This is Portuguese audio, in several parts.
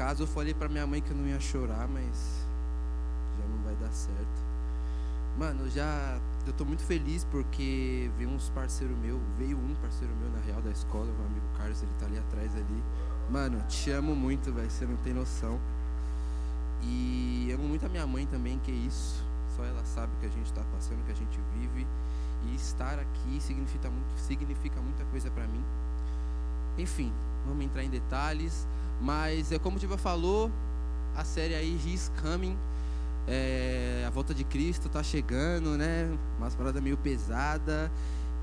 casa eu falei pra minha mãe que eu não ia chorar, mas já não vai dar certo. Mano, eu já eu tô muito feliz porque veio uns parceiro meu, veio um parceiro meu na real da escola, meu amigo Carlos, ele tá ali atrás ali. Mano, te amo muito, velho, você não tem noção. E amo muito a minha mãe também, que é isso. Só ela sabe que a gente tá passando, que a gente vive. E estar aqui significa, muito, significa muita coisa para mim. Enfim, vamos entrar em detalhes. Mas é como o Diva falou, a série aí He's Coming. É, a volta de Cristo tá chegando, né? Umas paradas meio pesada.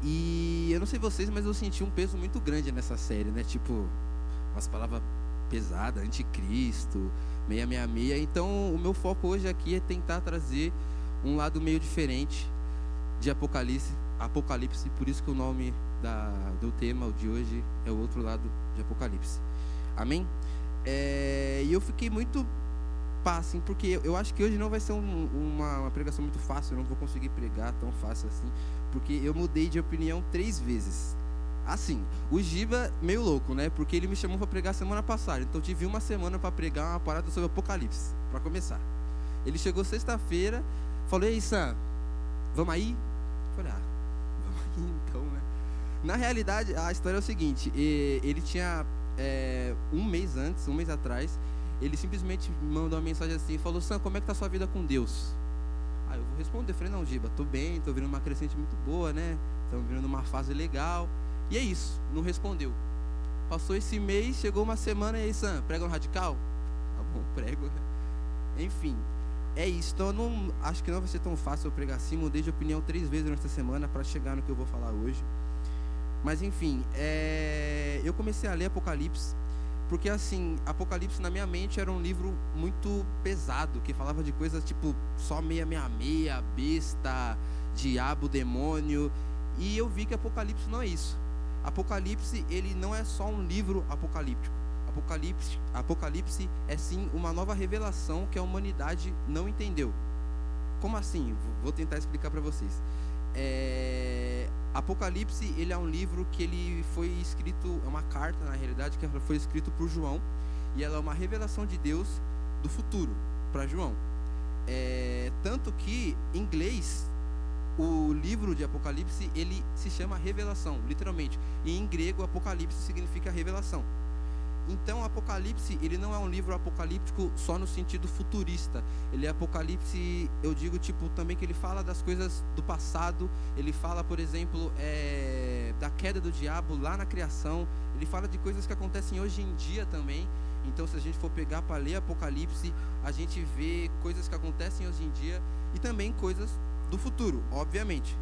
E eu não sei vocês, mas eu senti um peso muito grande nessa série, né? Tipo, umas palavras pesadas, anticristo, 666. Então, o meu foco hoje aqui é tentar trazer um lado meio diferente de Apocalipse, Apocalipse, por isso que o nome da, do tema de hoje é o outro lado de Apocalipse. Amém? É, e eu fiquei muito pá, assim, porque eu acho que hoje não vai ser um, uma, uma, pregação muito fácil, eu não vou conseguir pregar tão fácil assim, porque eu mudei de opinião três vezes. Assim, o Giba, meio louco, né? Porque ele me chamou para pregar semana passada, então eu tive uma semana para pregar uma parada sobre Apocalipse, para começar. Ele chegou sexta-feira, falou: Ei, Sam, vamos aí? Eu falei: Ah, vamos aí então, né? Na realidade, a história é o seguinte: ele tinha é, um mês antes, um mês atrás, ele simplesmente mandou uma mensagem assim e falou: Sam, como é que tá a sua vida com Deus? Aí eu vou responder, falei, não, Giba, tô bem, tô vindo uma crescente muito boa, né? Estamos vindo numa fase legal. E é isso, não respondeu. Passou esse mês, chegou uma semana e aí, Sam, prega no radical? Tá bom, prego, né? Enfim, é isso. Então eu não acho que não vai ser tão fácil eu pregar assim. Mudei de opinião três vezes nesta semana para chegar no que eu vou falar hoje. Mas enfim, é... eu comecei a ler Apocalipse porque assim, Apocalipse na minha mente era um livro muito pesado, que falava de coisas tipo só meia meia meia, besta, diabo, demônio, e eu vi que Apocalipse não é isso. Apocalipse, ele não é só um livro apocalíptico. Apocalipse, Apocalipse é sim uma nova revelação que a humanidade não entendeu. Como assim? Vou tentar explicar para vocês. É... Apocalipse, ele é um livro que ele foi escrito, é uma carta na realidade que foi escrito por João e ela é uma revelação de Deus do futuro para João. É... Tanto que em inglês o livro de Apocalipse ele se chama revelação, literalmente. E em grego Apocalipse significa revelação. Então, Apocalipse, ele não é um livro apocalíptico só no sentido futurista. Ele é Apocalipse, eu digo, tipo, também que ele fala das coisas do passado. Ele fala, por exemplo, é, da queda do diabo lá na criação. Ele fala de coisas que acontecem hoje em dia também. Então, se a gente for pegar para ler Apocalipse, a gente vê coisas que acontecem hoje em dia e também coisas do futuro, obviamente.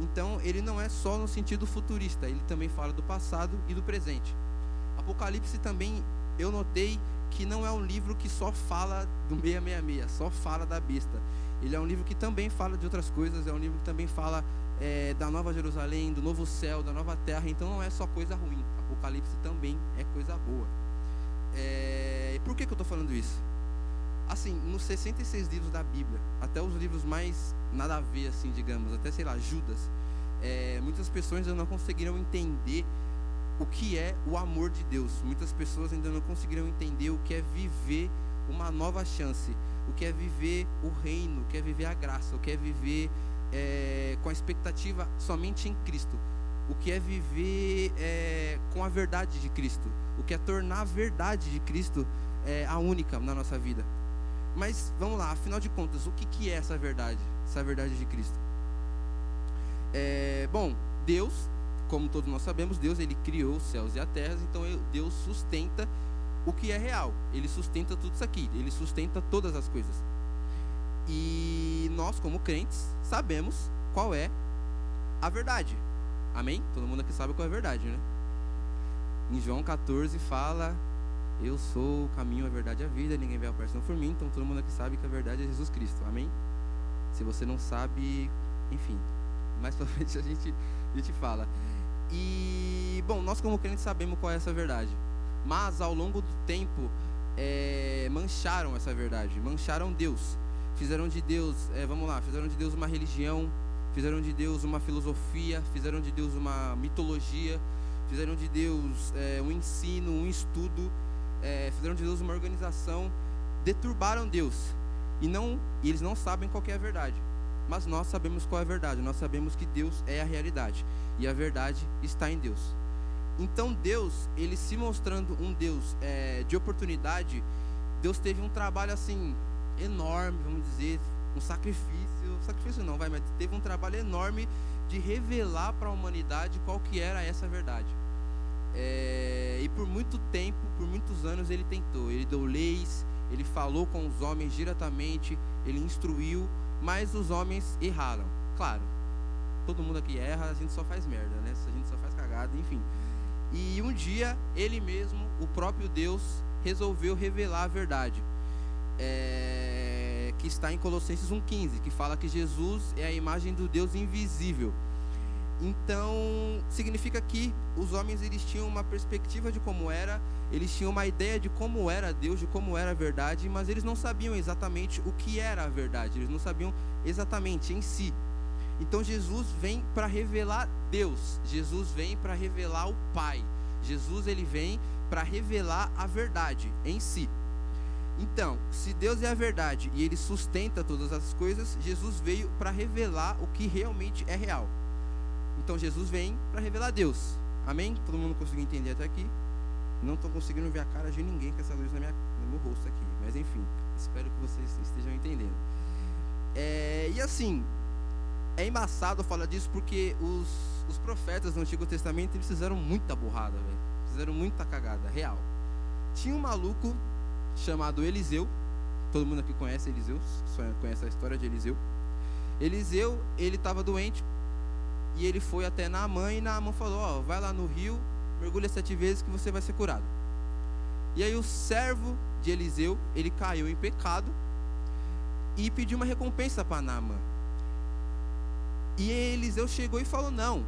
Então, ele não é só no sentido futurista, ele também fala do passado e do presente. Apocalipse também eu notei que não é um livro que só fala do 666, só fala da besta. Ele é um livro que também fala de outras coisas, é um livro que também fala é, da Nova Jerusalém, do novo céu, da nova terra. Então não é só coisa ruim. Apocalipse também é coisa boa. É, por que, que eu estou falando isso? Assim, nos 66 livros da Bíblia, até os livros mais nada a ver, assim, digamos, até sei lá, Judas, é, muitas pessoas não conseguiram entender o que é o amor de Deus. Muitas pessoas ainda não conseguiram entender o que é viver uma nova chance, o que é viver o reino, o que é viver a graça, o que é viver é, com a expectativa somente em Cristo, o que é viver é, com a verdade de Cristo, o que é tornar a verdade de Cristo é, a única na nossa vida. Mas vamos lá, afinal de contas, o que, que é essa verdade, essa verdade de Cristo? É, bom, Deus como todos nós sabemos, Deus ele criou os céus e a terra, então Deus sustenta o que é real. Ele sustenta tudo isso aqui, ele sustenta todas as coisas. E nós, como crentes, sabemos qual é a verdade. Amém? Todo mundo aqui sabe qual é a verdade, né? Em João 14 fala: Eu sou o caminho, a verdade e a vida, ninguém vê a Pai por mim. Então todo mundo aqui sabe que a verdade é Jesus Cristo. Amém? Se você não sabe, enfim, mais pra frente a gente, a gente fala. E, bom, nós como crentes sabemos qual é essa verdade. Mas ao longo do tempo, é, mancharam essa verdade, mancharam Deus. Fizeram de Deus, é, vamos lá, fizeram de Deus uma religião, fizeram de Deus uma filosofia, fizeram de Deus uma mitologia, fizeram de Deus é, um ensino, um estudo. é, fizeram de Deus uma organização, deturbaram Deus e não, e eles não sabem qual é a verdade. Mas nós sabemos qual é a verdade. Nós sabemos que Deus é a realidade e a verdade está em Deus. Então Deus, ele se mostrando um Deus é, de oportunidade, Deus teve um trabalho assim enorme, vamos dizer, um sacrifício, sacrifício não, vai, mas teve um trabalho enorme de revelar para a humanidade qual que era essa verdade. É, e por muito tempo, por muitos anos ele tentou, ele deu leis, ele falou com os homens diretamente, ele instruiu, mas os homens erraram. Claro, todo mundo aqui erra, a gente só faz merda, né? A gente só faz cagada, enfim. E um dia ele mesmo, o próprio Deus, resolveu revelar a verdade. É, que está em Colossenses 1,15, que fala que Jesus é a imagem do Deus invisível. Então, significa que os homens eles tinham uma perspectiva de como era, eles tinham uma ideia de como era Deus, de como era a verdade, mas eles não sabiam exatamente o que era a verdade, eles não sabiam exatamente em si. Então, Jesus vem para revelar Deus, Jesus vem para revelar o Pai, Jesus ele vem para revelar a verdade em si. Então, se Deus é a verdade e ele sustenta todas as coisas, Jesus veio para revelar o que realmente é real. Então, Jesus vem para revelar Deus. Amém? Todo mundo conseguiu entender até aqui? Não estou conseguindo ver a cara de ninguém com essa luz na minha, no meu rosto aqui. Mas enfim, espero que vocês estejam entendendo. É, e assim, é embaçado falar disso porque os, os profetas do Antigo Testamento eles fizeram muita burrada, velho. Fizeram muita cagada, real. Tinha um maluco chamado Eliseu. Todo mundo aqui conhece Eliseu, conhece a história de Eliseu. Eliseu, ele estava doente e ele foi até Naamã e Naamã falou: Ó, oh, vai lá no rio, mergulha sete vezes que você vai ser curado. E aí o servo de Eliseu, ele caiu em pecado e pediu uma recompensa para Naamã. E Eliseu chegou e falou: Não,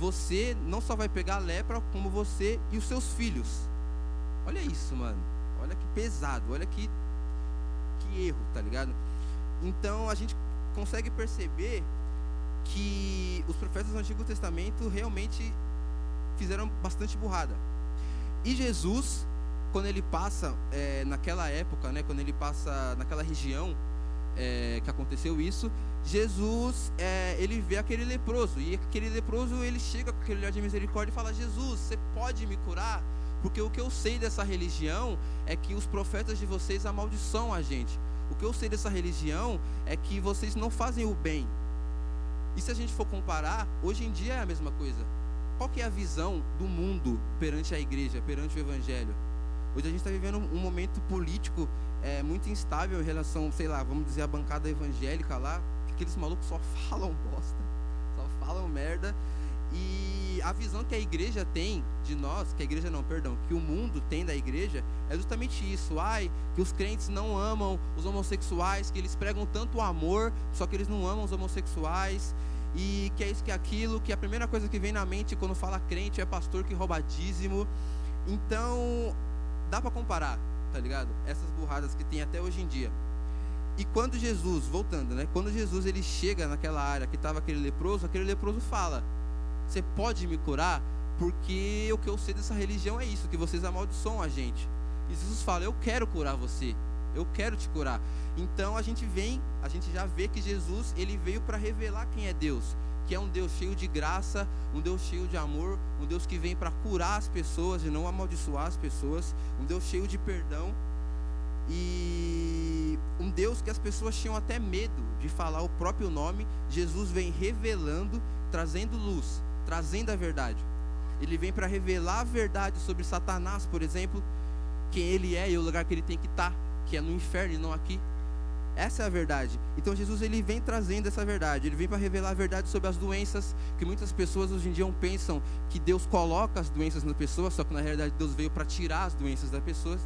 você não só vai pegar lepra, como você e os seus filhos. Olha isso, mano. Olha que pesado, olha que, que erro, tá ligado? Então a gente consegue perceber que os profetas do Antigo Testamento realmente fizeram bastante burrada. E Jesus, quando ele passa é, naquela época, né, quando ele passa naquela região é, que aconteceu isso, Jesus é, ele vê aquele leproso e aquele leproso ele chega com aquele olhar de misericórdia e fala: Jesus, você pode me curar? Porque o que eu sei dessa religião é que os profetas de vocês amaldiçoam a gente. O que eu sei dessa religião é que vocês não fazem o bem. E se a gente for comparar, hoje em dia é a mesma coisa. Qual que é a visão do mundo perante a igreja, perante o evangelho? Hoje a gente está vivendo um momento político é, muito instável em relação, sei lá, vamos dizer, a bancada evangélica lá. Aqueles malucos só falam bosta, só falam merda. E a visão que a igreja tem de nós, que a igreja não, perdão, que o mundo tem da igreja, é justamente isso. Ai, que os crentes não amam os homossexuais, que eles pregam tanto amor, só que eles não amam os homossexuais. E que é isso, que é aquilo, que a primeira coisa que vem na mente quando fala crente é pastor que rouba dízimo. Então, dá para comparar, tá ligado? Essas burradas que tem até hoje em dia. E quando Jesus, voltando, né? Quando Jesus ele chega naquela área que estava aquele leproso, aquele leproso fala: você pode me curar? Porque o que eu sei dessa religião é isso, que vocês amaldiçoam a gente. E Jesus fala: Eu quero curar você. Eu quero te curar. Então a gente vem, a gente já vê que Jesus, ele veio para revelar quem é Deus, que é um Deus cheio de graça, um Deus cheio de amor, um Deus que vem para curar as pessoas e não amaldiçoar as pessoas, um Deus cheio de perdão e um Deus que as pessoas tinham até medo de falar o próprio nome. Jesus vem revelando, trazendo luz, trazendo a verdade. Ele vem para revelar a verdade sobre Satanás, por exemplo, quem ele é e o lugar que ele tem que estar, tá, que é no inferno e não aqui. Essa é a verdade. Então Jesus ele vem trazendo essa verdade. Ele vem para revelar a verdade sobre as doenças que muitas pessoas hoje em dia pensam que Deus coloca as doenças nas pessoas, só que na realidade Deus veio para tirar as doenças das pessoas.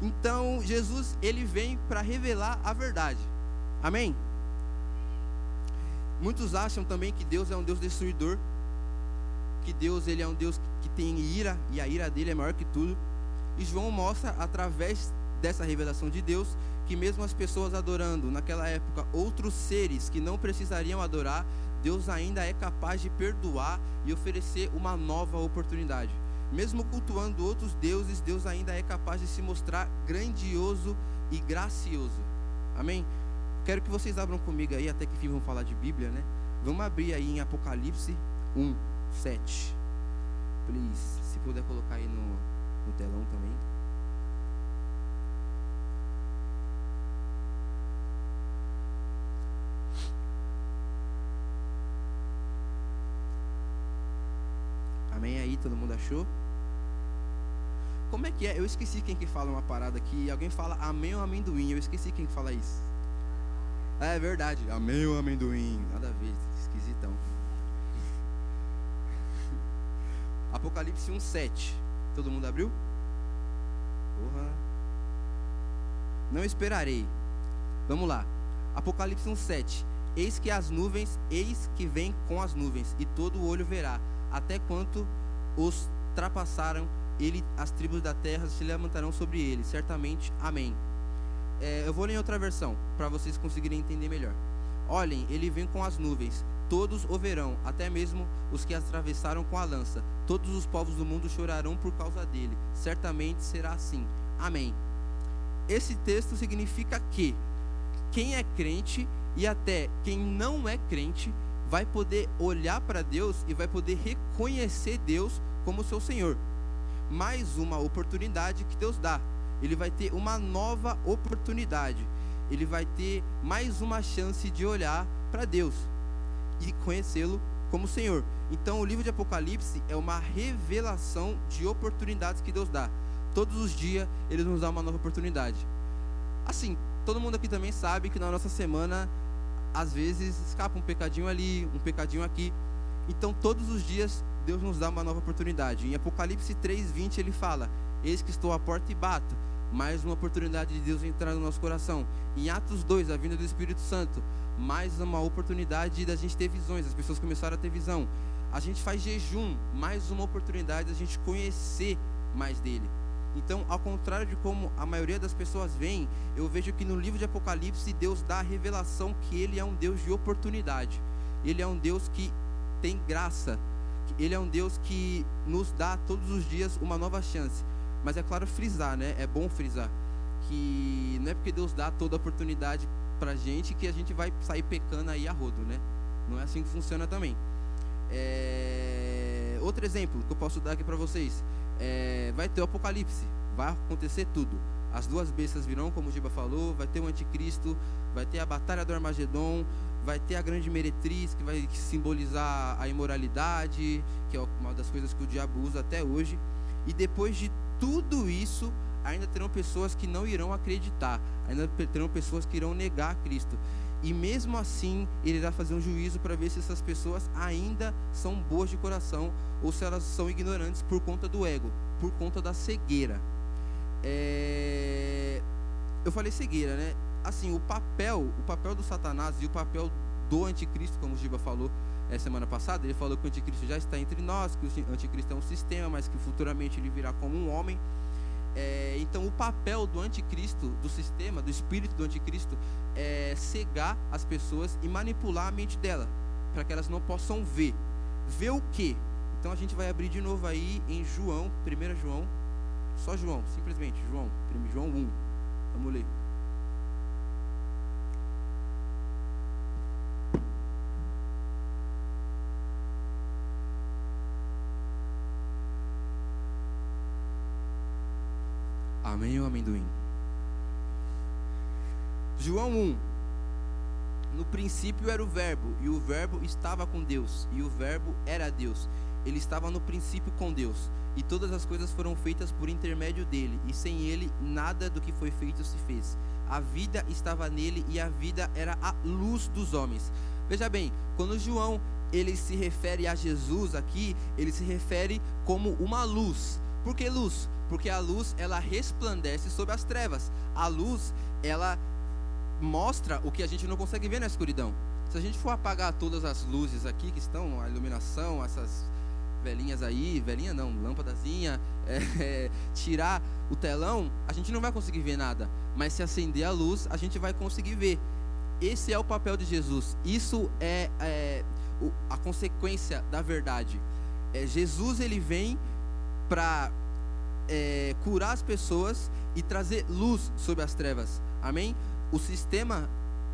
Então Jesus ele vem para revelar a verdade. Amém? Muitos acham também que Deus é um Deus destruidor, que Deus ele é um Deus que tem ira e a ira dele é maior que tudo. E João mostra através dessa revelação de Deus que mesmo as pessoas adorando naquela época outros seres que não precisariam adorar, Deus ainda é capaz de perdoar e oferecer uma nova oportunidade. Mesmo cultuando outros deuses, Deus ainda é capaz de se mostrar grandioso e gracioso. Amém? Quero que vocês abram comigo aí, até que enfim vamos falar de Bíblia, né? Vamos abrir aí em Apocalipse 1, 7. Please, se puder colocar aí no, no telão também. Todo mundo achou? Como é que é? Eu esqueci quem que fala uma parada aqui. Alguém fala amém ou amendoim. Eu esqueci quem que fala isso. É verdade. Amém ou amendoim. Nada a ver. Esquisitão. Apocalipse 1, 7. Todo mundo abriu? Porra. Não esperarei. Vamos lá. Apocalipse 1, 7. Eis que as nuvens, eis que vem com as nuvens, e todo olho verá, até quanto os trapassaram ele, as tribos da terra se levantarão sobre ele, certamente. Amém. É, eu vou ler outra versão, para vocês conseguirem entender melhor. Olhem, ele vem com as nuvens, todos o verão, até mesmo os que atravessaram com a lança. Todos os povos do mundo chorarão por causa dele. Certamente será assim. Amém. Esse texto significa que quem é crente e até quem não é crente vai poder olhar para Deus e vai poder reconhecer Deus como seu Senhor mais uma oportunidade que Deus dá. Ele vai ter uma nova oportunidade. Ele vai ter mais uma chance de olhar para Deus e conhecê-lo como Senhor. Então, o livro de Apocalipse é uma revelação de oportunidades que Deus dá. Todos os dias ele nos dá uma nova oportunidade. Assim, todo mundo aqui também sabe que na nossa semana às vezes escapa um pecadinho ali, um pecadinho aqui. Então, todos os dias Deus nos dá uma nova oportunidade. Em Apocalipse 3:20 ele fala: Eis que estou à porta e bato. Mais uma oportunidade de Deus entrar no nosso coração. Em Atos 2, a vinda do Espírito Santo, mais uma oportunidade da gente ter visões. As pessoas começaram a ter visão. A gente faz jejum, mais uma oportunidade da gente conhecer mais dele. Então, ao contrário de como a maioria das pessoas vem, eu vejo que no livro de Apocalipse Deus dá a revelação que ele é um Deus de oportunidade. Ele é um Deus que tem graça ele é um Deus que nos dá todos os dias uma nova chance. Mas é claro frisar, né? É bom frisar que não é porque Deus dá toda a oportunidade pra gente que a gente vai sair pecando aí a rodo, né? Não é assim que funciona também. É... Outro exemplo que eu posso dar aqui para vocês é... vai ter o Apocalipse, vai acontecer tudo. As duas bestas virão, como o Giba falou, vai ter o anticristo, vai ter a batalha do Armagedon, vai ter a grande meretriz, que vai simbolizar a imoralidade, que é uma das coisas que o diabo usa até hoje. E depois de tudo isso, ainda terão pessoas que não irão acreditar, ainda terão pessoas que irão negar Cristo. E mesmo assim, ele irá fazer um juízo para ver se essas pessoas ainda são boas de coração ou se elas são ignorantes por conta do ego, por conta da cegueira. É... Eu falei cegueira, né? Assim, o papel, o papel do Satanás e o papel do anticristo, como o Giba falou é, semana passada, ele falou que o anticristo já está entre nós, que o anticristo é um sistema, mas que futuramente ele virá como um homem. É, então, o papel do anticristo, do sistema, do espírito do anticristo, é cegar as pessoas e manipular a mente dela, para que elas não possam ver. Ver o quê? Então, a gente vai abrir de novo aí em João, 1 João, só João, simplesmente, João, João 1. Vamos ler. Amém ou amendoim? João 1. No princípio era o Verbo, e o Verbo estava com Deus, e o Verbo era Deus. Ele estava no princípio com Deus, e todas as coisas foram feitas por intermédio dele, e sem ele nada do que foi feito se fez. A vida estava nele, e a vida era a luz dos homens. Veja bem, quando João ele se refere a Jesus aqui, ele se refere como uma luz. Por que luz? Porque a luz ela resplandece sobre as trevas. A luz ela mostra o que a gente não consegue ver na escuridão. Se a gente for apagar todas as luzes aqui que estão, a iluminação, essas velhinhas aí, velhinha não, lâmpadazinha, é, é, tirar o telão, a gente não vai conseguir ver nada. Mas se acender a luz, a gente vai conseguir ver. Esse é o papel de Jesus. Isso é, é a consequência da verdade. É, Jesus ele vem para é, curar as pessoas e trazer luz sobre as trevas. Amém? O sistema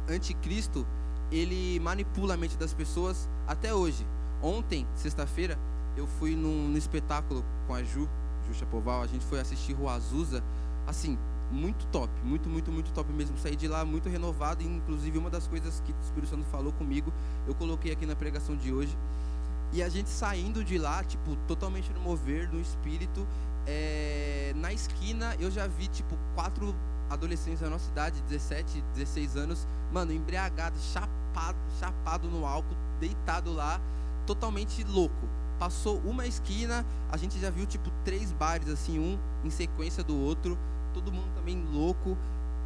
anticristo, ele manipula a mente das pessoas até hoje. Ontem, sexta-feira, eu fui num, num, espetáculo com a Ju, Ju Chapoval, a gente foi assistir Rua Azusa, assim, muito top, muito, muito, muito top mesmo. Saí de lá muito renovado, e inclusive uma das coisas que o Espírito Santo falou comigo, eu coloquei aqui na pregação de hoje. E a gente saindo de lá, tipo, totalmente no mover do espírito, é, na esquina eu já vi, tipo, quatro adolescentes da nossa idade, 17, 16 anos, mano, embriagado, chapado, chapado no álcool, deitado lá, totalmente louco. Passou uma esquina, a gente já viu, tipo, três bares, assim, um em sequência do outro, todo mundo também louco.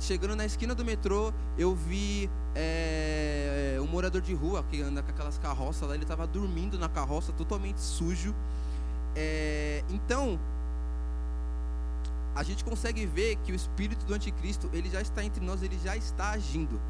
Chegando na esquina do metrô, eu vi é, um morador de rua que anda com aquelas carroças lá, ele estava dormindo na carroça, totalmente sujo. É, então, a gente consegue ver que o espírito do anticristo, ele já está entre nós, ele já está agindo.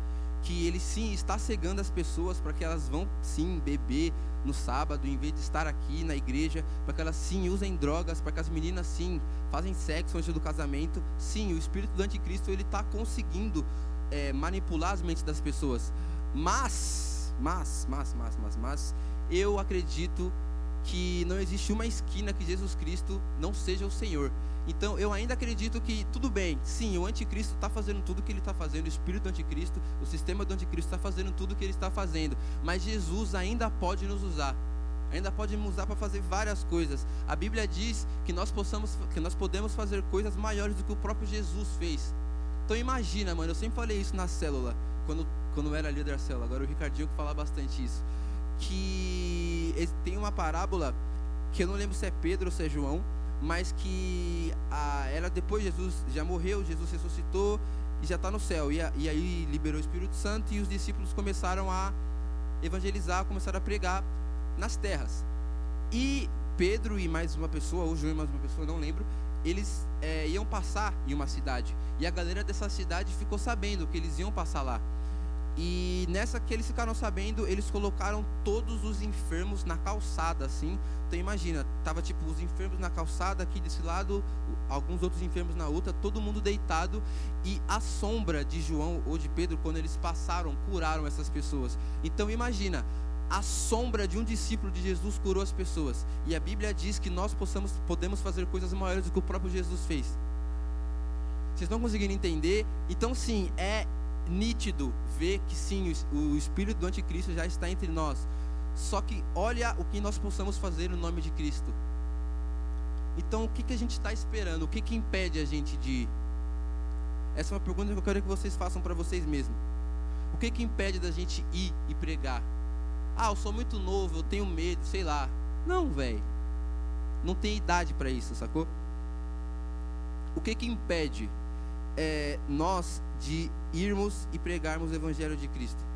Que ele sim está cegando as pessoas para que elas vão sim beber no sábado, em vez de estar aqui na igreja, para que elas sim usem drogas, para que as meninas sim fazem sexo antes do casamento. Sim, o espírito do anticristo ele está conseguindo é, manipular as mentes das pessoas. Mas, mas, mas, mas, mas, mas, eu acredito que não existe uma esquina que Jesus Cristo não seja o Senhor. Então eu ainda acredito que tudo bem, sim, o anticristo está fazendo tudo o que ele está fazendo, o espírito do anticristo, o sistema do anticristo está fazendo tudo o que ele está fazendo, mas Jesus ainda pode nos usar. Ainda pode nos usar para fazer várias coisas. A Bíblia diz que nós possamos, que nós podemos fazer coisas maiores do que o próprio Jesus fez. Então imagina, mano, eu sempre falei isso na célula, quando quando eu era líder da célula. Agora o Ricardinho que fala bastante isso, que tem uma parábola que eu não lembro se é Pedro ou se é João, mas que a, era depois Jesus já morreu, Jesus ressuscitou e já está no céu. E, a, e aí liberou o Espírito Santo e os discípulos começaram a evangelizar, começaram a pregar nas terras. E Pedro e mais uma pessoa, ou João e mais uma pessoa, não lembro, eles é, iam passar em uma cidade. E a galera dessa cidade ficou sabendo que eles iam passar lá. E nessa que eles ficaram sabendo, eles colocaram todos os enfermos na calçada, assim. Então imagina, tava tipo os enfermos na calçada aqui desse lado, alguns outros enfermos na outra, todo mundo deitado e a sombra de João ou de Pedro quando eles passaram, curaram essas pessoas. Então imagina, a sombra de um discípulo de Jesus curou as pessoas. E a Bíblia diz que nós possamos, podemos fazer coisas maiores do que o próprio Jesus fez. Vocês estão conseguindo entender? Então sim, é nítido ver que sim, o espírito do anticristo já está entre nós. Só que olha o que nós possamos fazer no nome de Cristo. Então, o que, que a gente está esperando? O que, que impede a gente de ir? Essa é uma pergunta que eu quero que vocês façam para vocês mesmos. O que, que impede da gente ir e pregar? Ah, eu sou muito novo, eu tenho medo, sei lá. Não, velho. Não tem idade para isso, sacou? O que que impede é, nós de irmos e pregarmos o Evangelho de Cristo.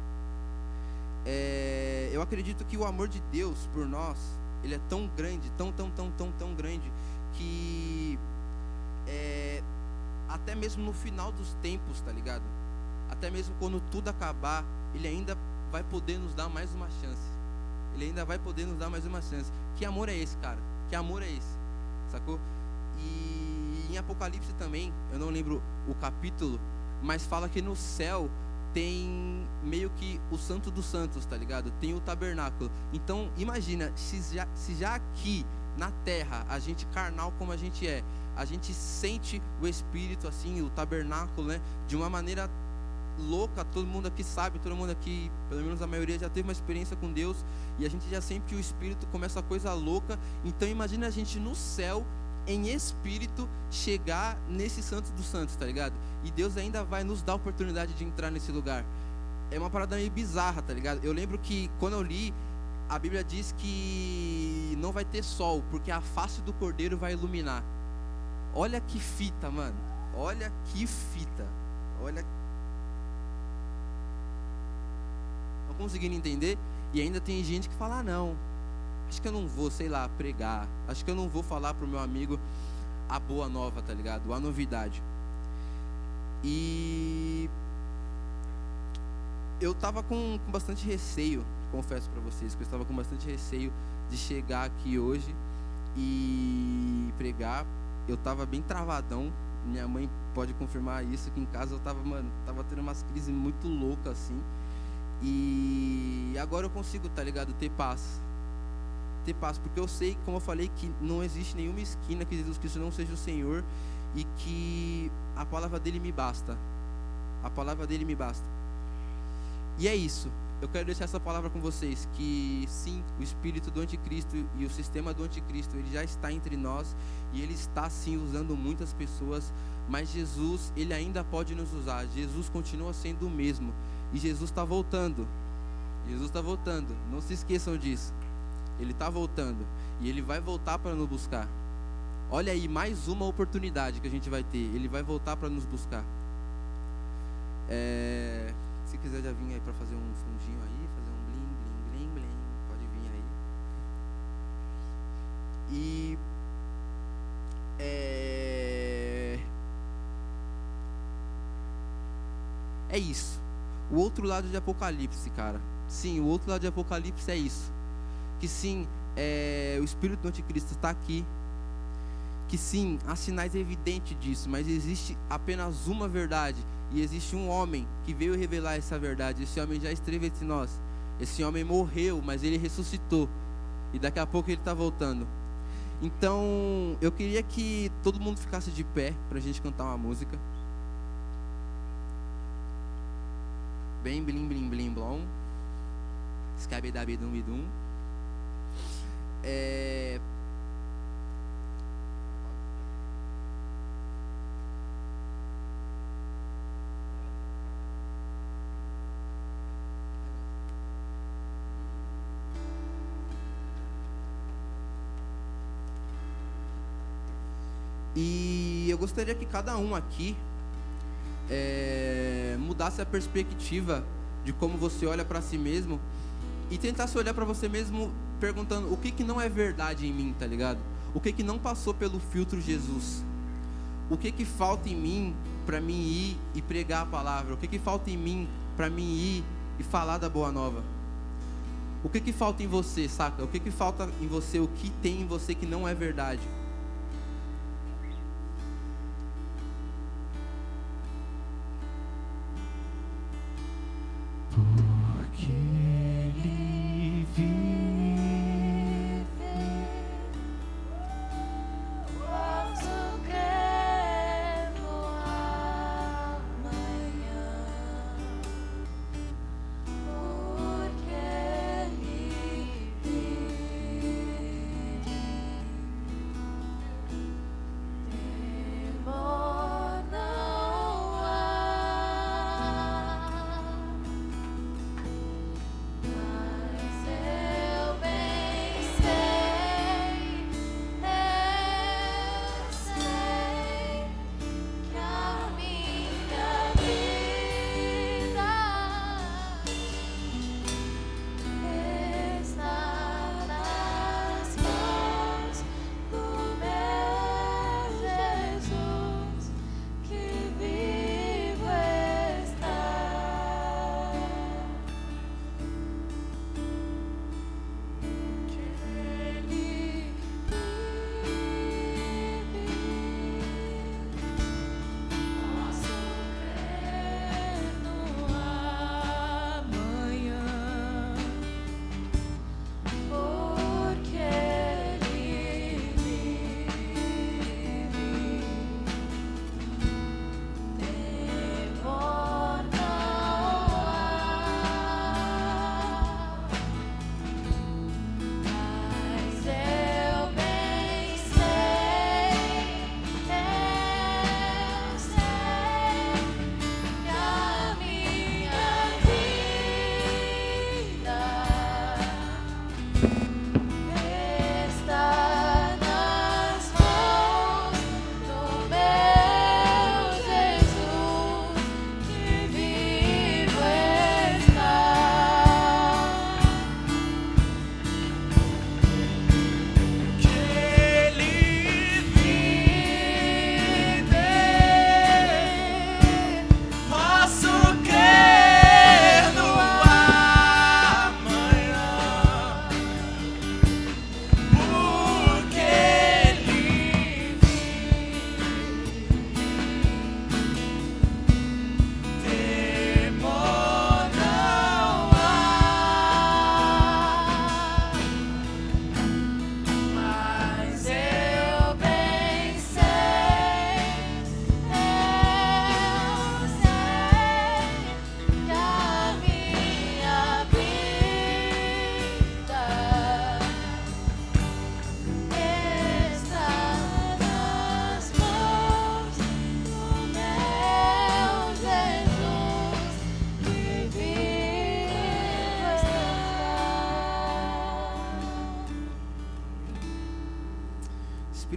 É, eu acredito que o amor de Deus por nós, ele é tão grande, tão, tão, tão, tão, tão grande, que é, até mesmo no final dos tempos, tá ligado? Até mesmo quando tudo acabar, ele ainda vai poder nos dar mais uma chance. Ele ainda vai poder nos dar mais uma chance. Que amor é esse, cara? Que amor é esse? Sacou? E em Apocalipse também, eu não lembro o capítulo, mas fala que no céu tem meio que o santo dos santos, tá ligado? Tem o tabernáculo. Então, imagina, se já, se já aqui na terra, a gente carnal como a gente é, a gente sente o espírito assim, o tabernáculo, né, de uma maneira louca, todo mundo aqui sabe, todo mundo aqui, pelo menos a maioria já teve uma experiência com Deus, e a gente já sente o espírito começa a coisa louca. Então, imagina a gente no céu em espírito chegar nesse Santos dos Santos, tá ligado? E Deus ainda vai nos dar a oportunidade de entrar nesse lugar. É uma parada meio bizarra, tá ligado? Eu lembro que quando eu li, a Bíblia diz que não vai ter sol, porque a face do cordeiro vai iluminar. Olha que fita, mano. Olha que fita. Olha. Não conseguindo entender? E ainda tem gente que fala: ah, não, acho que eu não vou, sei lá, pregar. Acho que eu não vou falar pro meu amigo a boa nova, tá ligado? A novidade. E eu tava com, com bastante receio, confesso para vocês, que eu estava com bastante receio de chegar aqui hoje e pregar, eu tava bem travadão. Minha mãe pode confirmar isso, que em casa eu tava, mano, tava tendo umas crises muito loucas assim. E agora eu consigo, tá ligado? Ter paz. Ter paz, porque eu sei, como eu falei, que não existe nenhuma esquina que Jesus Cristo não seja o Senhor e que a palavra dele me basta. A palavra dele me basta. E é isso. Eu quero deixar essa palavra com vocês que sim, o espírito do anticristo e o sistema do anticristo, ele já está entre nós e ele está sim usando muitas pessoas, mas Jesus, ele ainda pode nos usar. Jesus continua sendo o mesmo e Jesus está voltando. Jesus está voltando. Não se esqueçam disso. Ele está voltando e ele vai voltar para nos buscar. Olha aí, mais uma oportunidade que a gente vai ter. Ele vai voltar para nos buscar. É, se quiser já vir aí para fazer um fundinho aí, fazer um blim, blim, blim, blim, pode vir aí. E é, é isso. O outro lado de Apocalipse, cara. Sim, o outro lado de Apocalipse é isso. Que sim, é, o espírito do anticristo está aqui. Que sim, há sinais evidentes disso, mas existe apenas uma verdade. E existe um homem que veio revelar essa verdade. Esse homem já esteve entre nós. Esse homem morreu, mas ele ressuscitou. E daqui a pouco ele está voltando. Então, eu queria que todo mundo ficasse de pé para a gente cantar uma música. Bem blim blim blim blom. Scabedabidum bidum. É, E eu gostaria que cada um aqui é, mudasse a perspectiva de como você olha para si mesmo e tentasse olhar para você mesmo perguntando o que, que não é verdade em mim, tá ligado? O que, que não passou pelo filtro Jesus? O que, que falta em mim para mim ir e pregar a palavra? O que, que falta em mim para mim ir e falar da boa nova? O que, que falta em você, saca? O que, que falta em você? O que tem em você que não é verdade?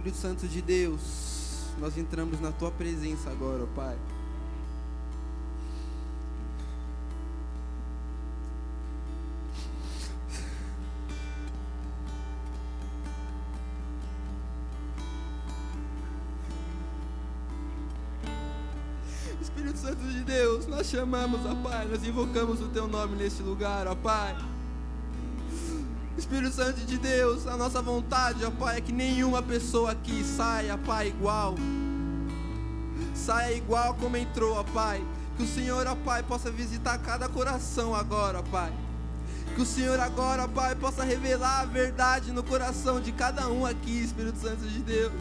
Espírito Santo de Deus, nós entramos na tua presença agora, ó Pai. Espírito Santo de Deus, nós chamamos, ó Pai, nós invocamos o Teu nome neste lugar, ó Pai. Espírito Santo de Deus, a nossa vontade, ó Pai, é que nenhuma pessoa aqui saia, Pai, igual. Saia igual como entrou, ó Pai. Que o Senhor, ó Pai, possa visitar cada coração agora, ó Pai. Que o Senhor agora, ó Pai, possa revelar a verdade no coração de cada um aqui, Espírito Santo de Deus.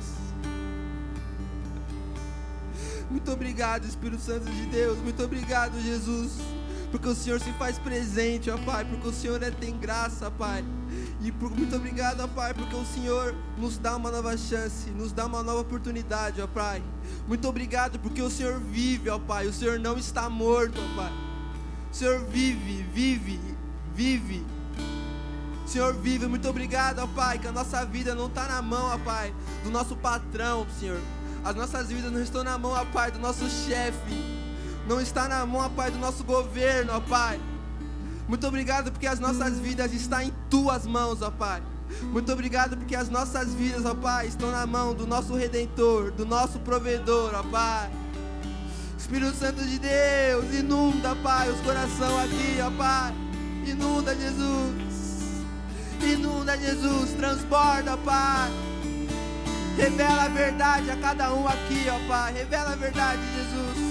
Muito obrigado, Espírito Santo de Deus. Muito obrigado, Jesus. Porque o Senhor se faz presente, ó Pai. Porque o Senhor é, tem graça, Pai. E por, muito obrigado, ó Pai, porque o Senhor nos dá uma nova chance, nos dá uma nova oportunidade, ó Pai. Muito obrigado porque o Senhor vive, ó Pai. O Senhor não está morto, ó Pai. O Senhor vive, vive, vive. O Senhor vive. Muito obrigado, ó Pai, que a nossa vida não está na mão, ó Pai, do nosso patrão, Senhor. As nossas vidas não estão na mão, ó Pai, do nosso chefe. Não está na mão, ó Pai, do nosso governo, ó Pai. Muito obrigado porque as nossas vidas estão em tuas mãos, ó Pai. Muito obrigado porque as nossas vidas, ó Pai, estão na mão do nosso redentor, do nosso provedor, ó Pai. Espírito Santo de Deus, inunda, Pai, os corações aqui, ó Pai. Inunda, Jesus. Inunda, Jesus. Transborda, Pai. Revela a verdade a cada um aqui, ó Pai. Revela a verdade, Jesus.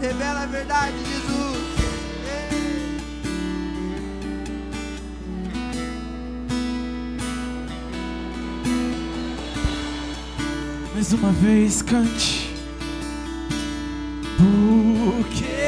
Revela a verdade, Jesus. Mais uma vez cante. Porque